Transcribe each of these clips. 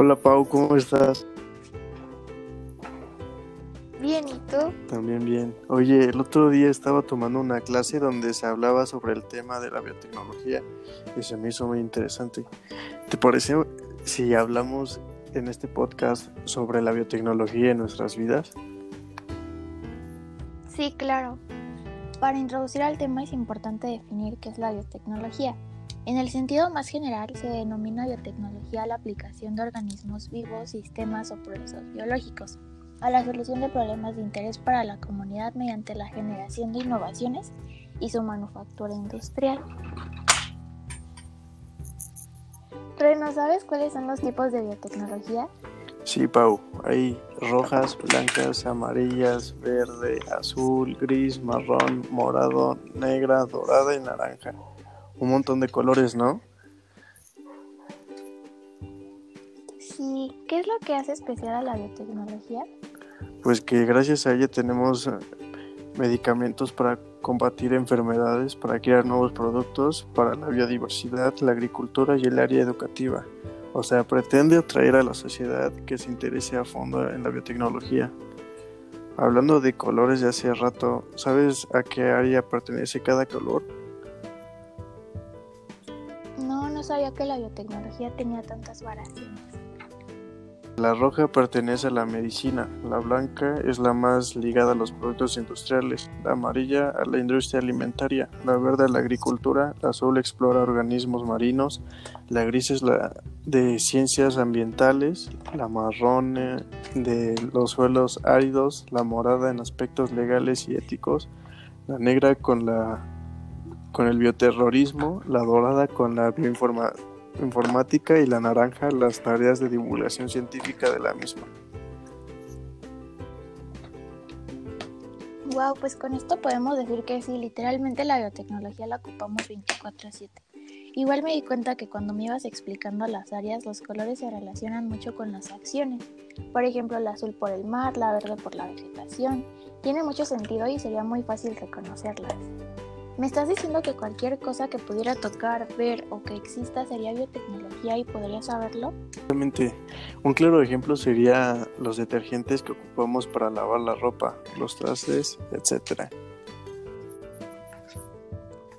Hola Pau, ¿cómo estás? Bien, ¿y tú? También bien. Oye, el otro día estaba tomando una clase donde se hablaba sobre el tema de la biotecnología y se me hizo muy interesante. ¿Te parece si hablamos en este podcast sobre la biotecnología en nuestras vidas? Sí, claro. Para introducir al tema es importante definir qué es la biotecnología. En el sentido más general se denomina biotecnología la aplicación de organismos vivos, sistemas o procesos biológicos a la solución de problemas de interés para la comunidad mediante la generación de innovaciones y su manufactura industrial. Reno, ¿sabes cuáles son los tipos de biotecnología? Sí, Pau. Hay rojas, blancas, amarillas, verde, azul, gris, marrón, morado, negra, dorada y naranja. Un montón de colores, ¿no? Sí, ¿qué es lo que hace especial a la biotecnología? Pues que gracias a ella tenemos eh, medicamentos para combatir enfermedades, para crear nuevos productos, para la biodiversidad, la agricultura y el área educativa. O sea, pretende atraer a la sociedad que se interese a fondo en la biotecnología. Hablando de colores de hace rato, ¿sabes a qué área pertenece cada color? Sabía que la biotecnología tenía tantas variaciones. La roja pertenece a la medicina, la blanca es la más ligada a los productos industriales, la amarilla a la industria alimentaria, la verde a la agricultura, la azul explora organismos marinos, la gris es la de ciencias ambientales, la marrón eh, de los suelos áridos, la morada en aspectos legales y éticos, la negra con la con el bioterrorismo, la dorada con la bioinformación informática y la naranja las tareas de divulgación científica de la misma. Wow, pues con esto podemos decir que sí, literalmente la biotecnología la ocupamos 24/7. Igual me di cuenta que cuando me ibas explicando las áreas, los colores se relacionan mucho con las acciones. Por ejemplo, el azul por el mar, la verde por la vegetación. Tiene mucho sentido y sería muy fácil reconocerlas. ¿Me estás diciendo que cualquier cosa que pudiera tocar, ver o que exista sería biotecnología y podría saberlo? Realmente, un claro ejemplo sería los detergentes que ocupamos para lavar la ropa, los trastes, etc.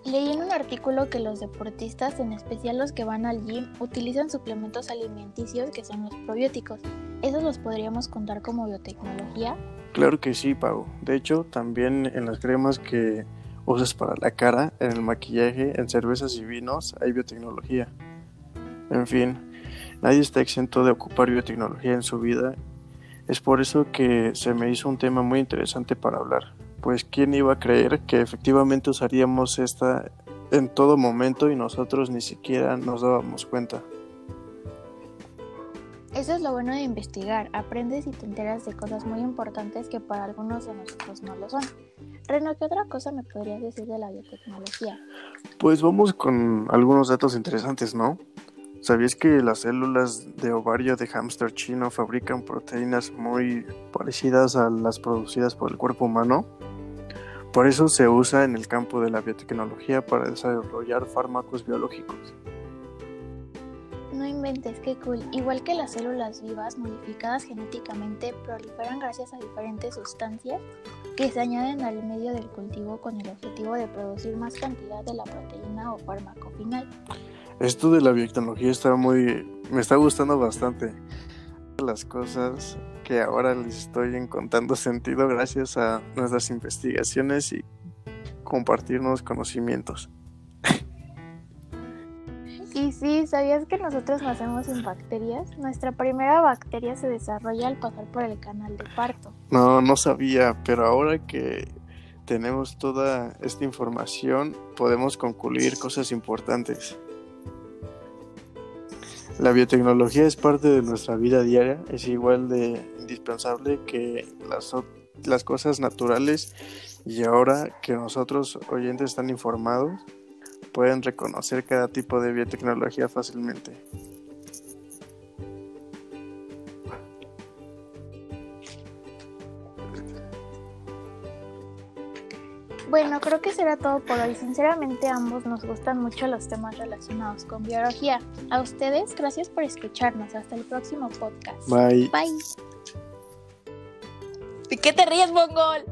Leí en un artículo que los deportistas, en especial los que van al gym, utilizan suplementos alimenticios que son los probióticos. ¿Esos los podríamos contar como biotecnología? Claro que sí, Pau. De hecho, también en las cremas que usas para la cara, en el maquillaje, en cervezas y vinos, hay biotecnología. En fin, nadie está exento de ocupar biotecnología en su vida. Es por eso que se me hizo un tema muy interesante para hablar. Pues quién iba a creer que efectivamente usaríamos esta en todo momento y nosotros ni siquiera nos dábamos cuenta. Eso es lo bueno de investigar, aprendes y te enteras de cosas muy importantes que para algunos de nosotros no lo son. Reno, ¿qué otra cosa me podrías decir de la biotecnología? Pues vamos con algunos datos interesantes, ¿no? ¿Sabías que las células de ovario de hámster chino fabrican proteínas muy parecidas a las producidas por el cuerpo humano? Por eso se usa en el campo de la biotecnología para desarrollar fármacos biológicos. No inventes, qué cool. Igual que las células vivas modificadas genéticamente proliferan gracias a diferentes sustancias que se añaden al medio del cultivo con el objetivo de producir más cantidad de la proteína o fármaco final. Esto de la biotecnología está muy... me está gustando bastante. Las cosas que ahora les estoy encontrando sentido gracias a nuestras investigaciones y compartirnos conocimientos. Sí, ¿sabías que nosotros nacemos sin bacterias? Nuestra primera bacteria se desarrolla al pasar por el canal de parto. No, no sabía, pero ahora que tenemos toda esta información, podemos concluir cosas importantes. La biotecnología es parte de nuestra vida diaria, es igual de indispensable que las, las cosas naturales y ahora que nosotros oyentes están informados, pueden reconocer cada tipo de biotecnología fácilmente. Bueno, creo que será todo por hoy. Sinceramente, ambos nos gustan mucho los temas relacionados con biología. A ustedes, gracias por escucharnos. Hasta el próximo podcast. Bye. Bye. ¿De qué te ríes, Mongol?